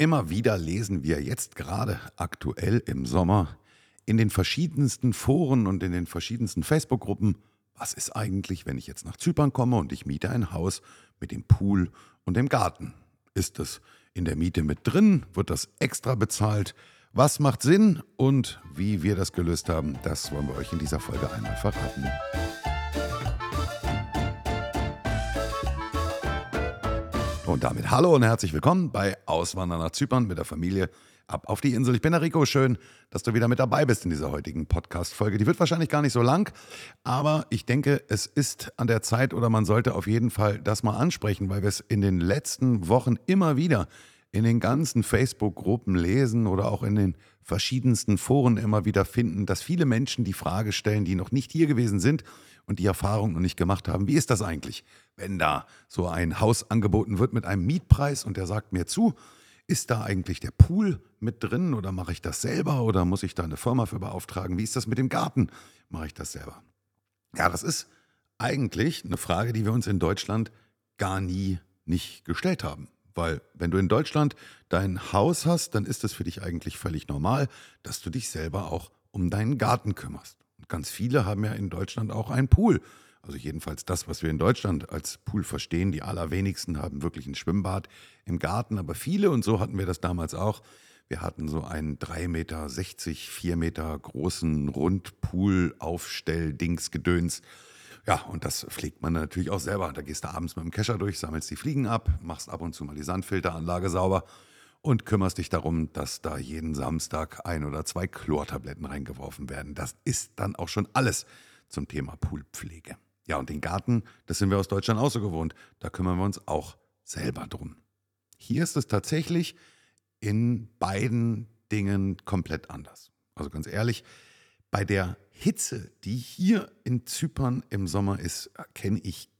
Immer wieder lesen wir jetzt gerade aktuell im Sommer in den verschiedensten Foren und in den verschiedensten Facebook-Gruppen, was ist eigentlich, wenn ich jetzt nach Zypern komme und ich miete ein Haus mit dem Pool und dem Garten? Ist das in der Miete mit drin? Wird das extra bezahlt? Was macht Sinn und wie wir das gelöst haben, das wollen wir euch in dieser Folge einmal verraten. Und damit hallo und herzlich willkommen bei Auswandern nach Zypern mit der Familie ab auf die Insel. Ich bin der Rico. Schön, dass du wieder mit dabei bist in dieser heutigen Podcast-Folge. Die wird wahrscheinlich gar nicht so lang, aber ich denke, es ist an der Zeit oder man sollte auf jeden Fall das mal ansprechen, weil wir es in den letzten Wochen immer wieder in den ganzen Facebook-Gruppen lesen oder auch in den verschiedensten Foren immer wieder finden, dass viele Menschen die Frage stellen, die noch nicht hier gewesen sind und die Erfahrung noch nicht gemacht haben. Wie ist das eigentlich, wenn da so ein Haus angeboten wird mit einem Mietpreis und der sagt mir zu, ist da eigentlich der Pool mit drin oder mache ich das selber oder muss ich da eine Firma für beauftragen? Wie ist das mit dem Garten? Mache ich das selber? Ja, das ist eigentlich eine Frage, die wir uns in Deutschland gar nie nicht gestellt haben. Weil wenn du in Deutschland dein Haus hast, dann ist es für dich eigentlich völlig normal, dass du dich selber auch um deinen Garten kümmerst. Ganz viele haben ja in Deutschland auch einen Pool. Also jedenfalls das, was wir in Deutschland als Pool verstehen. Die allerwenigsten haben wirklich ein Schwimmbad im Garten, aber viele, und so hatten wir das damals auch, wir hatten so einen 3,60 Meter, 4 Meter großen Rundpool-Aufstell-Dings-Gedöns. Ja, und das pflegt man natürlich auch selber. Da gehst du abends mit dem Kescher durch, sammelst die Fliegen ab, machst ab und zu mal die Sandfilteranlage sauber und kümmerst dich darum, dass da jeden Samstag ein oder zwei Chlortabletten reingeworfen werden. Das ist dann auch schon alles zum Thema Poolpflege. Ja, und den Garten, das sind wir aus Deutschland auch so gewohnt. Da kümmern wir uns auch selber drum. Hier ist es tatsächlich in beiden Dingen komplett anders. Also ganz ehrlich, bei der Hitze, die hier in Zypern im Sommer ist, kenne ich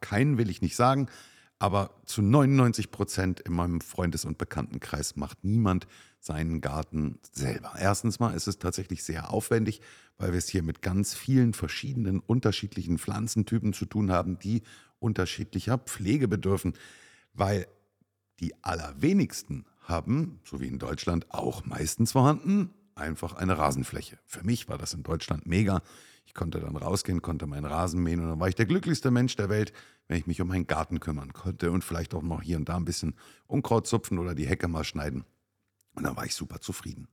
keinen, will ich nicht sagen, aber zu 99 Prozent in meinem Freundes- und Bekanntenkreis macht niemand seinen Garten selber. Erstens mal ist es tatsächlich sehr aufwendig, weil wir es hier mit ganz vielen verschiedenen unterschiedlichen Pflanzentypen zu tun haben, die unterschiedlicher Pflege bedürfen, weil die allerwenigsten haben, so wie in Deutschland auch meistens vorhanden, einfach eine Rasenfläche. Für mich war das in Deutschland mega. Ich konnte dann rausgehen, konnte meinen Rasen mähen und dann war ich der glücklichste Mensch der Welt, wenn ich mich um meinen Garten kümmern konnte und vielleicht auch noch hier und da ein bisschen Unkraut zupfen oder die Hecke mal schneiden. Und dann war ich super zufrieden.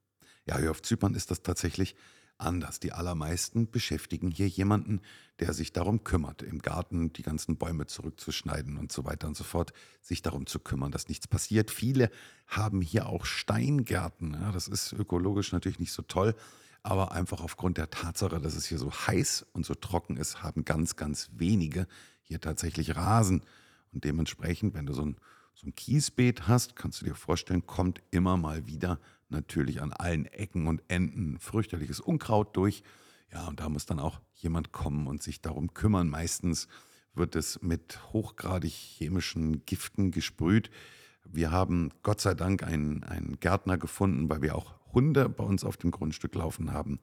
Ja, hier auf Zypern ist das tatsächlich anders. Die allermeisten beschäftigen hier jemanden, der sich darum kümmert, im Garten die ganzen Bäume zurückzuschneiden und so weiter und so fort, sich darum zu kümmern, dass nichts passiert. Viele haben hier auch Steingärten. Ja, das ist ökologisch natürlich nicht so toll, aber einfach aufgrund der Tatsache, dass es hier so heiß und so trocken ist, haben ganz, ganz wenige hier tatsächlich Rasen. Und dementsprechend, wenn du so ein, so ein Kiesbeet hast, kannst du dir vorstellen, kommt immer mal wieder natürlich an allen Ecken und Enden fürchterliches Unkraut durch. Ja, und da muss dann auch jemand kommen und sich darum kümmern. Meistens wird es mit hochgradig chemischen Giften gesprüht. Wir haben Gott sei Dank einen, einen Gärtner gefunden, weil wir auch Hunde bei uns auf dem Grundstück laufen haben,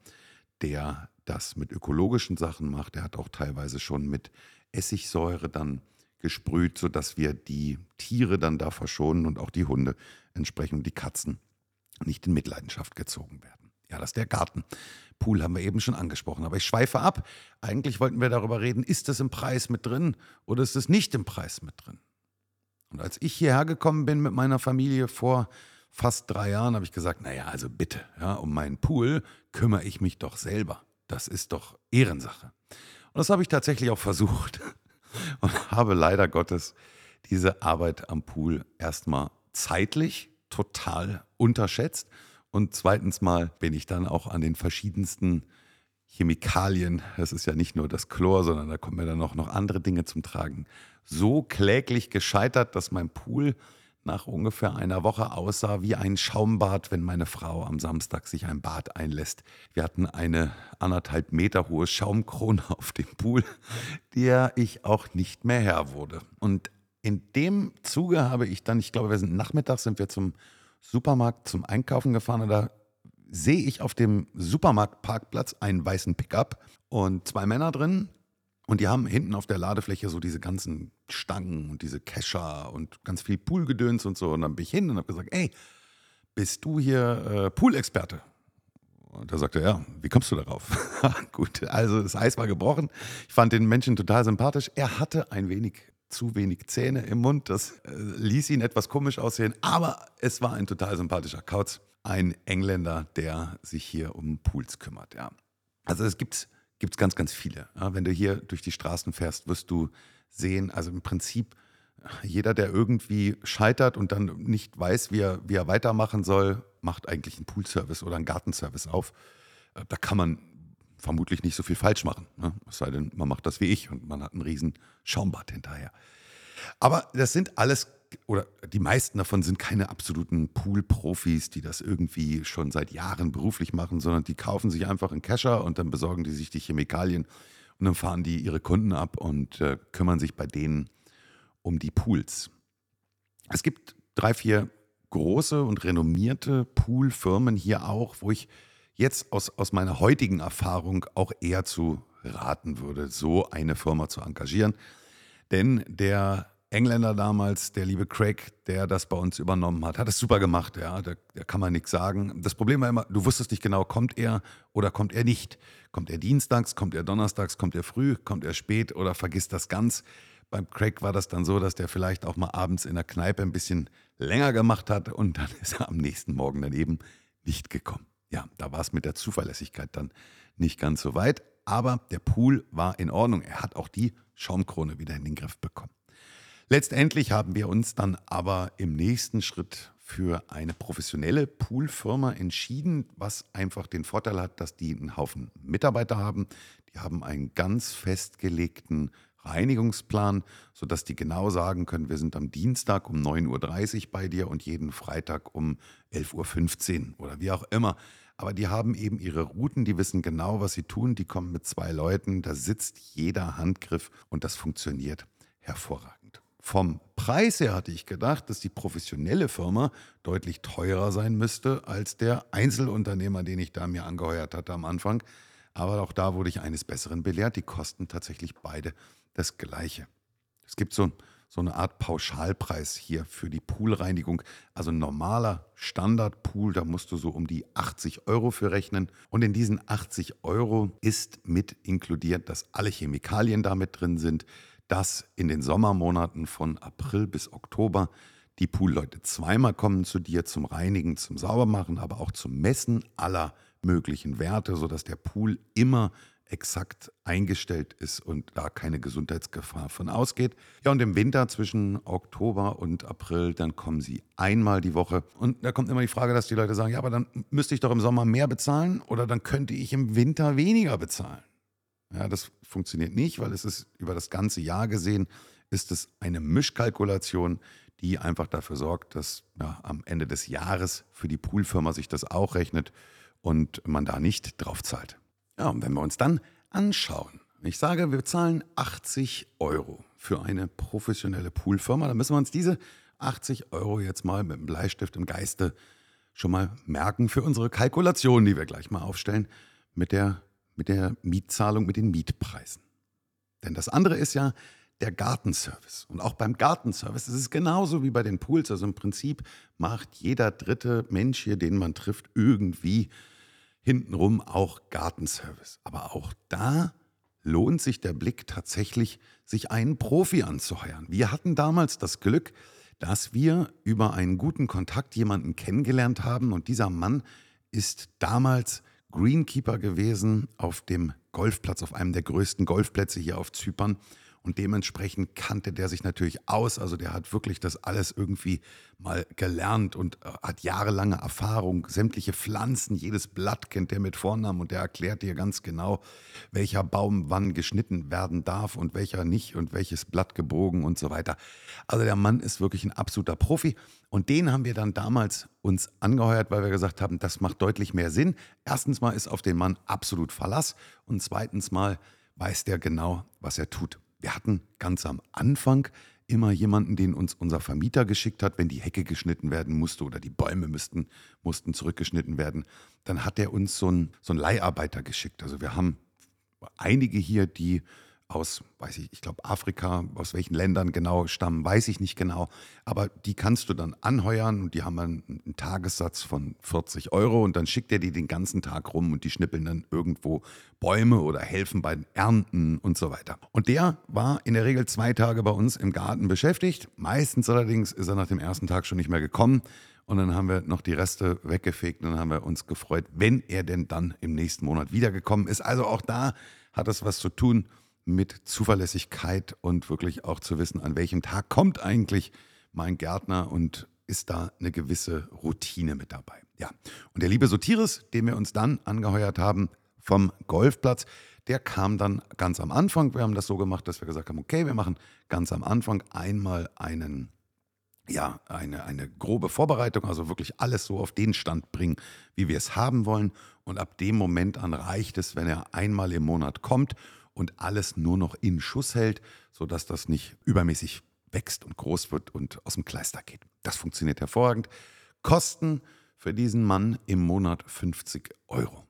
der das mit ökologischen Sachen macht. Der hat auch teilweise schon mit Essigsäure dann gesprüht, sodass wir die Tiere dann da verschonen und auch die Hunde entsprechend die Katzen nicht in Mitleidenschaft gezogen werden. Ja, das ist der Garten. Pool haben wir eben schon angesprochen, aber ich schweife ab. Eigentlich wollten wir darüber reden, ist das im Preis mit drin oder ist es nicht im Preis mit drin? Und als ich hierher gekommen bin mit meiner Familie vor fast drei Jahren, habe ich gesagt, naja, also bitte, ja, um meinen Pool kümmere ich mich doch selber. Das ist doch Ehrensache. Und das habe ich tatsächlich auch versucht und habe leider Gottes diese Arbeit am Pool erstmal zeitlich total unterschätzt. Und zweitens mal bin ich dann auch an den verschiedensten Chemikalien, das ist ja nicht nur das Chlor, sondern da kommen ja dann auch noch andere Dinge zum Tragen, so kläglich gescheitert, dass mein Pool nach ungefähr einer Woche aussah wie ein Schaumbad, wenn meine Frau am Samstag sich ein Bad einlässt. Wir hatten eine anderthalb Meter hohe Schaumkrone auf dem Pool, der ich auch nicht mehr Herr wurde. Und in dem Zuge habe ich dann, ich glaube, wir sind nachmittags, sind wir zum Supermarkt zum Einkaufen gefahren und da sehe ich auf dem Supermarktparkplatz einen weißen Pickup und zwei Männer drin, Und die haben hinten auf der Ladefläche so diese ganzen Stangen und diese Kescher und ganz viel Poolgedöns und so. Und dann bin ich hin und habe gesagt, ey, bist du hier äh, Poolexperte? Und da sagte er, ja, wie kommst du darauf? Gut, also das Eis war gebrochen. Ich fand den Menschen total sympathisch. Er hatte ein wenig zu wenig Zähne im Mund. Das äh, ließ ihn etwas komisch aussehen, aber es war ein total sympathischer Kauz. Ein Engländer, der sich hier um Pools kümmert, ja. Also es gibt es ganz, ganz viele. Ja, wenn du hier durch die Straßen fährst, wirst du sehen, also im Prinzip jeder, der irgendwie scheitert und dann nicht weiß, wie er, wie er weitermachen soll, macht eigentlich einen Poolservice oder einen Gartenservice auf. Äh, da kann man vermutlich nicht so viel falsch machen. Ne? Es sei denn, man macht das wie ich und man hat einen riesen Schaumbad hinterher. Aber das sind alles, oder die meisten davon sind keine absoluten Pool-Profis, die das irgendwie schon seit Jahren beruflich machen, sondern die kaufen sich einfach einen Kescher und dann besorgen die sich die Chemikalien und dann fahren die ihre Kunden ab und äh, kümmern sich bei denen um die Pools. Es gibt drei, vier große und renommierte Poolfirmen hier auch, wo ich jetzt aus, aus meiner heutigen Erfahrung auch eher zu raten würde, so eine Firma zu engagieren. Denn der Engländer damals, der liebe Craig, der das bei uns übernommen hat, hat es super gemacht, ja, da, da kann man nichts sagen. Das Problem war immer, du wusstest nicht genau, kommt er oder kommt er nicht. Kommt er dienstags, kommt er donnerstags, kommt er früh, kommt er spät oder vergisst das ganz. Beim Craig war das dann so, dass der vielleicht auch mal abends in der Kneipe ein bisschen länger gemacht hat und dann ist er am nächsten Morgen dann eben nicht gekommen. Ja, da war es mit der Zuverlässigkeit dann nicht ganz so weit, aber der Pool war in Ordnung. Er hat auch die Schaumkrone wieder in den Griff bekommen. Letztendlich haben wir uns dann aber im nächsten Schritt für eine professionelle Poolfirma entschieden, was einfach den Vorteil hat, dass die einen Haufen Mitarbeiter haben. Die haben einen ganz festgelegten Reinigungsplan, sodass die genau sagen können, wir sind am Dienstag um 9.30 Uhr bei dir und jeden Freitag um 11.15 Uhr oder wie auch immer. Aber die haben eben ihre Routen, die wissen genau, was sie tun. Die kommen mit zwei Leuten, da sitzt jeder Handgriff und das funktioniert hervorragend. Vom Preis her hatte ich gedacht, dass die professionelle Firma deutlich teurer sein müsste als der Einzelunternehmer, den ich da mir angeheuert hatte am Anfang. Aber auch da wurde ich eines Besseren belehrt. Die kosten tatsächlich beide das Gleiche. Es gibt so, so eine Art Pauschalpreis hier für die Poolreinigung. Also ein normaler Standardpool, da musst du so um die 80 Euro für rechnen. Und in diesen 80 Euro ist mit inkludiert, dass alle Chemikalien damit drin sind, dass in den Sommermonaten von April bis Oktober die Poolleute zweimal kommen zu dir zum Reinigen, zum Saubermachen, aber auch zum Messen aller möglichen Werte, sodass der Pool immer exakt eingestellt ist und da keine Gesundheitsgefahr von ausgeht. Ja, und im Winter zwischen Oktober und April, dann kommen sie einmal die Woche. Und da kommt immer die Frage, dass die Leute sagen, ja, aber dann müsste ich doch im Sommer mehr bezahlen oder dann könnte ich im Winter weniger bezahlen. Ja, das funktioniert nicht, weil es ist über das ganze Jahr gesehen, ist es eine Mischkalkulation, die einfach dafür sorgt, dass ja, am Ende des Jahres für die Poolfirma sich das auch rechnet und man da nicht drauf zahlt. Ja, und wenn wir uns dann anschauen, ich sage, wir zahlen 80 Euro für eine professionelle Poolfirma, dann müssen wir uns diese 80 Euro jetzt mal mit dem Bleistift im Geiste schon mal merken für unsere Kalkulation, die wir gleich mal aufstellen, mit der, mit der Mietzahlung, mit den Mietpreisen. Denn das andere ist ja der Gartenservice. Und auch beim Gartenservice ist es genauso wie bei den Pools. Also im Prinzip macht jeder dritte Mensch hier, den man trifft, irgendwie hintenrum auch Gartenservice. Aber auch da lohnt sich der Blick tatsächlich, sich einen Profi anzuheuern. Wir hatten damals das Glück, dass wir über einen guten Kontakt jemanden kennengelernt haben und dieser Mann ist damals Greenkeeper gewesen auf dem Golfplatz, auf einem der größten Golfplätze hier auf Zypern und dementsprechend kannte der sich natürlich aus. Also der hat wirklich das alles irgendwie mal gelernt und äh, hat jahrelange Erfahrung. Sämtliche Pflanzen, jedes Blatt kennt der mit Vornamen und der erklärt dir ganz genau, welcher Baum wann geschnitten werden darf und welcher nicht und welches Blatt gebogen und so weiter. Also der Mann ist wirklich ein absoluter Profi. Und den haben wir dann damals uns angeheuert, weil wir gesagt haben, das macht deutlich mehr Sinn. Erstens mal ist auf den Mann absolut Verlass und zweitens mal weiß der genau, was er tut. Wir hatten ganz am Anfang immer jemanden, den uns unser Vermieter geschickt hat, wenn die Hecke geschnitten werden musste oder die Bäume müssten, mussten zurückgeschnitten werden. Dann hat er uns so einen, so einen Leiharbeiter geschickt. Also wir haben einige hier, die aus, weiß ich, ich glaube Afrika, aus welchen Ländern genau stammen, weiß ich nicht genau. Aber die kannst du dann anheuern und die haben einen, einen Tagessatz von 40 Euro und dann schickt er die den ganzen Tag rum und die schnippeln dann irgendwo Bäume oder helfen bei Ernten und so weiter. Und der war in der Regel zwei Tage bei uns im Garten beschäftigt. Meistens allerdings ist er nach dem ersten Tag schon nicht mehr gekommen. Und dann haben wir noch die Reste weggefegt und dann haben wir uns gefreut, wenn er denn dann im nächsten Monat wiedergekommen ist. Also auch da hat es was zu tun mit Zuverlässigkeit und wirklich auch zu wissen, an welchem Tag kommt eigentlich mein Gärtner und ist da eine gewisse Routine mit dabei. Ja, und der liebe Sotiris, den wir uns dann angeheuert haben vom Golfplatz, der kam dann ganz am Anfang. Wir haben das so gemacht, dass wir gesagt haben, okay, wir machen ganz am Anfang einmal einen ja, eine, eine grobe Vorbereitung, also wirklich alles so auf den Stand bringen, wie wir es haben wollen. Und ab dem Moment an reicht es, wenn er einmal im Monat kommt und alles nur noch in Schuss hält, sodass das nicht übermäßig wächst und groß wird und aus dem Kleister geht. Das funktioniert hervorragend. Kosten für diesen Mann im Monat 50 Euro.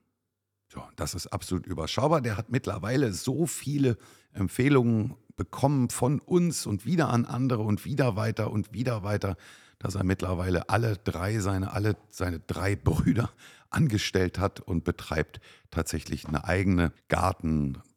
So, das ist absolut überschaubar. Der hat mittlerweile so viele Empfehlungen bekommen von uns und wieder an andere und wieder weiter und wieder weiter, dass er mittlerweile alle drei seine, alle seine drei Brüder angestellt hat und betreibt tatsächlich eine eigene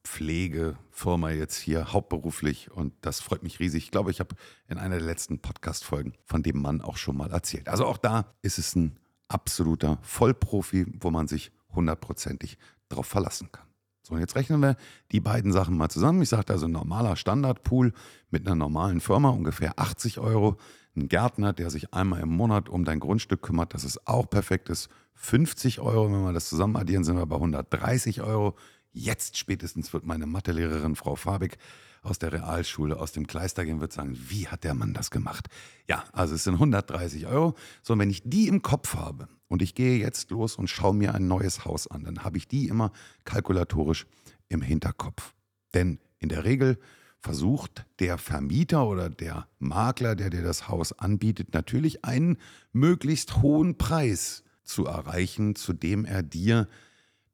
Gartenpflegefirma jetzt hier hauptberuflich und das freut mich riesig. Ich glaube, ich habe in einer der letzten Podcast-Folgen von dem Mann auch schon mal erzählt. Also auch da ist es ein absoluter Vollprofi, wo man sich hundertprozentig darauf verlassen kann. So, und jetzt rechnen wir die beiden Sachen mal zusammen. Ich sagte also normaler Standardpool mit einer normalen Firma, ungefähr 80 Euro. Ein Gärtner, der sich einmal im Monat um dein Grundstück kümmert, das ist auch perfekt, ist 50 Euro. Wenn wir das zusammen addieren, sind wir bei 130 Euro. Jetzt spätestens wird meine Mathelehrerin Frau Fabik aus der Realschule, aus dem Kleister gehen, wird sagen, wie hat der Mann das gemacht? Ja, also es sind 130 Euro. So, und wenn ich die im Kopf habe, und ich gehe jetzt los und schaue mir ein neues Haus an, dann habe ich die immer kalkulatorisch im Hinterkopf. Denn in der Regel versucht der Vermieter oder der Makler, der dir das Haus anbietet, natürlich einen möglichst hohen Preis zu erreichen, zu dem er dir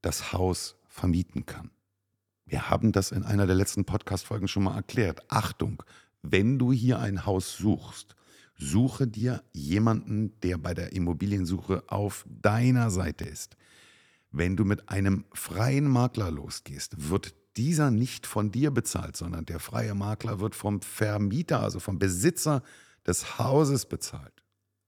das Haus vermieten kann. Wir haben das in einer der letzten Podcast-Folgen schon mal erklärt. Achtung, wenn du hier ein Haus suchst, Suche dir jemanden, der bei der Immobiliensuche auf deiner Seite ist. Wenn du mit einem freien Makler losgehst, wird dieser nicht von dir bezahlt, sondern der freie Makler wird vom Vermieter, also vom Besitzer des Hauses bezahlt.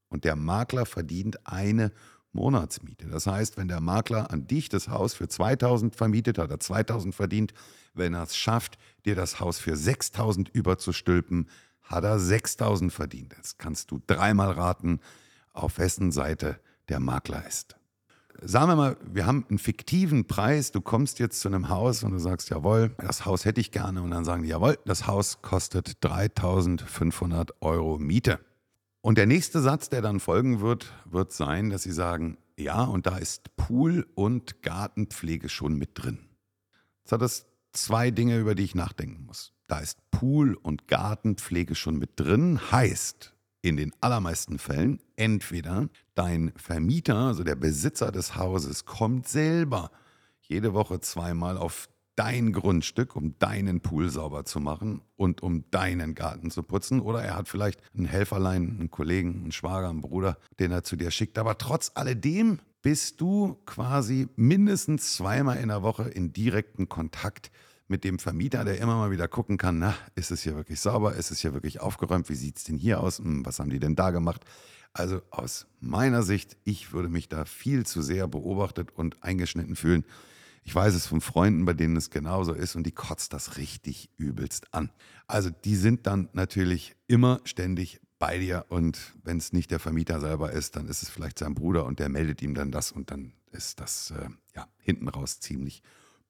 Und der Makler verdient eine Monatsmiete. Das heißt, wenn der Makler an dich das Haus für 2000 vermietet, hat er 2000 verdient. Wenn er es schafft, dir das Haus für 6000 überzustülpen, hat er 6000 verdient. Jetzt kannst du dreimal raten, auf wessen Seite der Makler ist. Sagen wir mal, wir haben einen fiktiven Preis. Du kommst jetzt zu einem Haus und du sagst, jawohl, das Haus hätte ich gerne. Und dann sagen die, jawohl, das Haus kostet 3500 Euro Miete. Und der nächste Satz, der dann folgen wird, wird sein, dass sie sagen, ja, und da ist Pool und Gartenpflege schon mit drin. Jetzt hat das zwei Dinge, über die ich nachdenken muss. Da ist Pool- und Gartenpflege schon mit drin. Heißt, in den allermeisten Fällen, entweder dein Vermieter, also der Besitzer des Hauses, kommt selber jede Woche zweimal auf dein Grundstück, um deinen Pool sauber zu machen und um deinen Garten zu putzen. Oder er hat vielleicht einen Helferlein, einen Kollegen, einen Schwager, einen Bruder, den er zu dir schickt. Aber trotz alledem bist du quasi mindestens zweimal in der Woche in direkten Kontakt mit dem Vermieter, der immer mal wieder gucken kann, na, ist es hier wirklich sauber, ist es hier wirklich aufgeräumt, wie sieht es denn hier aus, hm, was haben die denn da gemacht? Also aus meiner Sicht, ich würde mich da viel zu sehr beobachtet und eingeschnitten fühlen. Ich weiß es von Freunden, bei denen es genauso ist und die kotzt das richtig übelst an. Also die sind dann natürlich immer ständig bei dir und wenn es nicht der Vermieter selber ist, dann ist es vielleicht sein Bruder und der meldet ihm dann das und dann ist das äh, ja hinten raus ziemlich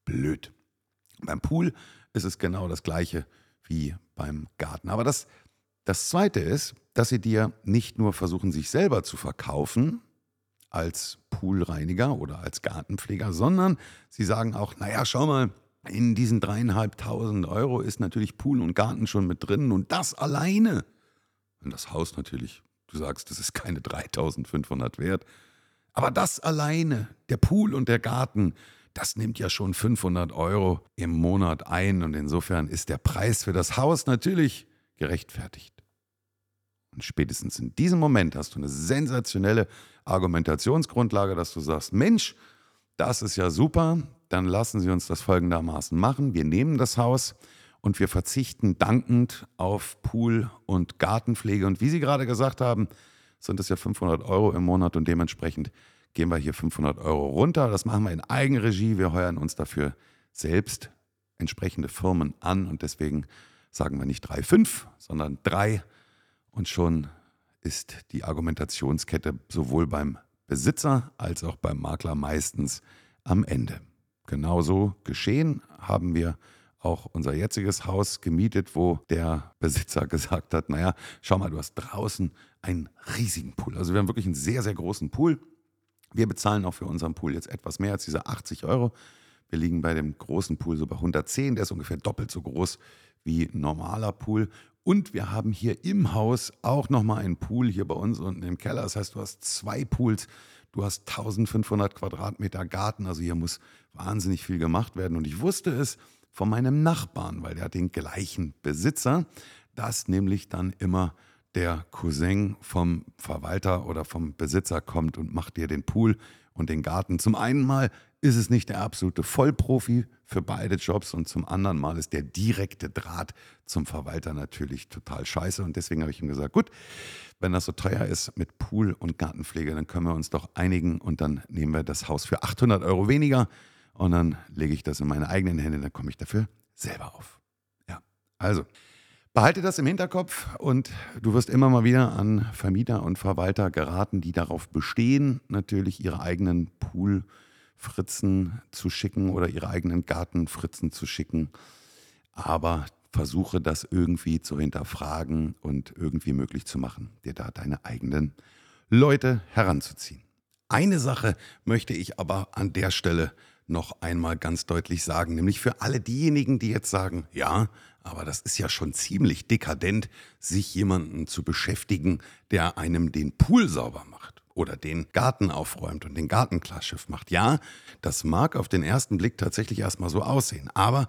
blöd. Beim Pool ist es genau das gleiche wie beim Garten. Aber das, das Zweite ist, dass sie dir nicht nur versuchen, sich selber zu verkaufen als Poolreiniger oder als Gartenpfleger, sondern sie sagen auch, naja, schau mal, in diesen dreieinhalbtausend Euro ist natürlich Pool und Garten schon mit drin und das alleine. Und das Haus natürlich, du sagst, das ist keine 3500 wert, aber das alleine, der Pool und der Garten, das nimmt ja schon 500 Euro im Monat ein und insofern ist der Preis für das Haus natürlich gerechtfertigt. Und spätestens in diesem Moment hast du eine sensationelle Argumentationsgrundlage, dass du sagst, Mensch, das ist ja super, dann lassen Sie uns das folgendermaßen machen. Wir nehmen das Haus und wir verzichten dankend auf Pool und Gartenpflege. Und wie Sie gerade gesagt haben, sind es ja 500 Euro im Monat und dementsprechend gehen wir hier 500 Euro runter. Das machen wir in Eigenregie. Wir heuern uns dafür selbst entsprechende Firmen an und deswegen sagen wir nicht 3,5, sondern 3 und schon ist die Argumentationskette sowohl beim Besitzer als auch beim Makler meistens am Ende. Genauso geschehen haben wir auch unser jetziges Haus gemietet, wo der Besitzer gesagt hat, naja, schau mal, du hast draußen einen riesigen Pool. Also wir haben wirklich einen sehr, sehr großen Pool. Wir bezahlen auch für unseren Pool jetzt etwas mehr als diese 80 Euro. Wir liegen bei dem großen Pool so bei 110, der ist ungefähr doppelt so groß wie normaler Pool. Und wir haben hier im Haus auch nochmal einen Pool hier bei uns unten im Keller. Das heißt, du hast zwei Pools, du hast 1500 Quadratmeter Garten. Also hier muss wahnsinnig viel gemacht werden. Und ich wusste es von meinem Nachbarn, weil der hat den gleichen Besitzer, dass nämlich dann immer der Cousin vom Verwalter oder vom Besitzer kommt und macht dir den Pool und den Garten. Zum einen mal ist es nicht der absolute Vollprofi für beide Jobs und zum anderen Mal ist der direkte Draht zum Verwalter natürlich total scheiße und deswegen habe ich ihm gesagt, gut, wenn das so teuer ist mit Pool und Gartenpflege, dann können wir uns doch einigen und dann nehmen wir das Haus für 800 Euro weniger und dann lege ich das in meine eigenen Hände, dann komme ich dafür selber auf. Ja, also Behalte das im Hinterkopf und du wirst immer mal wieder an Vermieter und Verwalter geraten, die darauf bestehen, natürlich ihre eigenen Poolfritzen zu schicken oder ihre eigenen Gartenfritzen zu schicken. Aber versuche das irgendwie zu hinterfragen und irgendwie möglich zu machen, dir da deine eigenen Leute heranzuziehen. Eine Sache möchte ich aber an der Stelle noch einmal ganz deutlich sagen, nämlich für alle diejenigen, die jetzt sagen, ja, aber das ist ja schon ziemlich dekadent, sich jemanden zu beschäftigen, der einem den Pool sauber macht oder den Garten aufräumt und den Gartenklassschiff macht. Ja, das mag auf den ersten Blick tatsächlich erstmal so aussehen, aber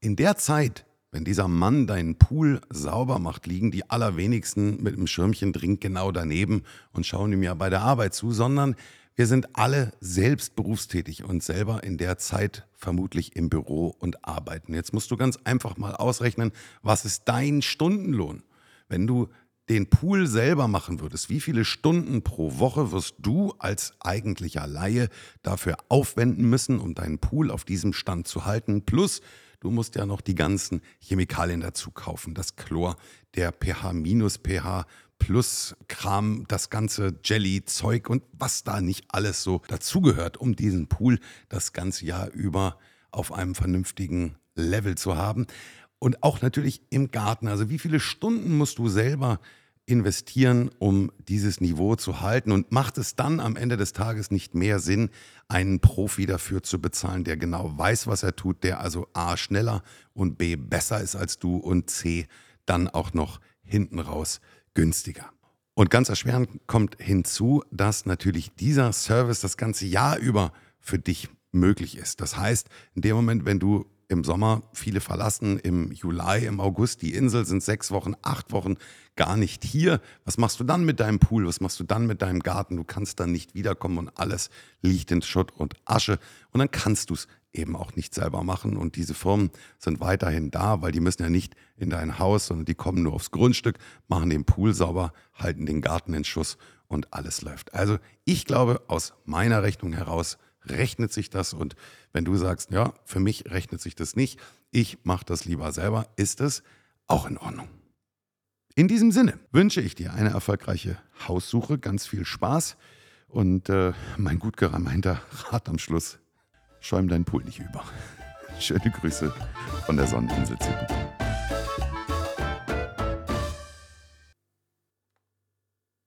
in der Zeit, wenn dieser Mann deinen Pool sauber macht, liegen die allerwenigsten mit einem Schirmchen dringend genau daneben und schauen ihm ja bei der Arbeit zu, sondern wir sind alle selbst berufstätig und selber in der Zeit vermutlich im Büro und arbeiten. Jetzt musst du ganz einfach mal ausrechnen, was ist dein Stundenlohn? Wenn du den Pool selber machen würdest, wie viele Stunden pro Woche wirst du als eigentlicher Laie dafür aufwenden müssen, um deinen Pool auf diesem Stand zu halten? Plus, du musst ja noch die ganzen Chemikalien dazu kaufen, das Chlor, der pH-pH, plus Kram, das ganze Jelly-Zeug und was da nicht alles so dazugehört, um diesen Pool das ganze Jahr über auf einem vernünftigen Level zu haben. Und auch natürlich im Garten. Also wie viele Stunden musst du selber investieren, um dieses Niveau zu halten? Und macht es dann am Ende des Tages nicht mehr Sinn, einen Profi dafür zu bezahlen, der genau weiß, was er tut, der also A schneller und B besser ist als du und C dann auch noch hinten raus günstiger. Und ganz erschwerend kommt hinzu, dass natürlich dieser Service das ganze Jahr über für dich möglich ist. Das heißt, in dem Moment, wenn du im Sommer viele verlassen, im Juli, im August die Insel sind sechs Wochen, acht Wochen gar nicht hier. Was machst du dann mit deinem Pool? Was machst du dann mit deinem Garten? Du kannst dann nicht wiederkommen und alles liegt in Schutt und Asche. Und dann kannst du es eben auch nicht selber machen. Und diese Firmen sind weiterhin da, weil die müssen ja nicht in dein Haus, sondern die kommen nur aufs Grundstück, machen den Pool sauber, halten den Garten in Schuss und alles läuft. Also ich glaube, aus meiner Rechnung heraus rechnet sich das. Und wenn du sagst, ja, für mich rechnet sich das nicht, ich mache das lieber selber, ist es auch in Ordnung. In diesem Sinne wünsche ich dir eine erfolgreiche Haussuche, ganz viel Spaß und äh, mein gut gemeinter Rat am Schluss, schäum deinen Pool nicht über. Schöne Grüße von der Sonneninsel Zypern.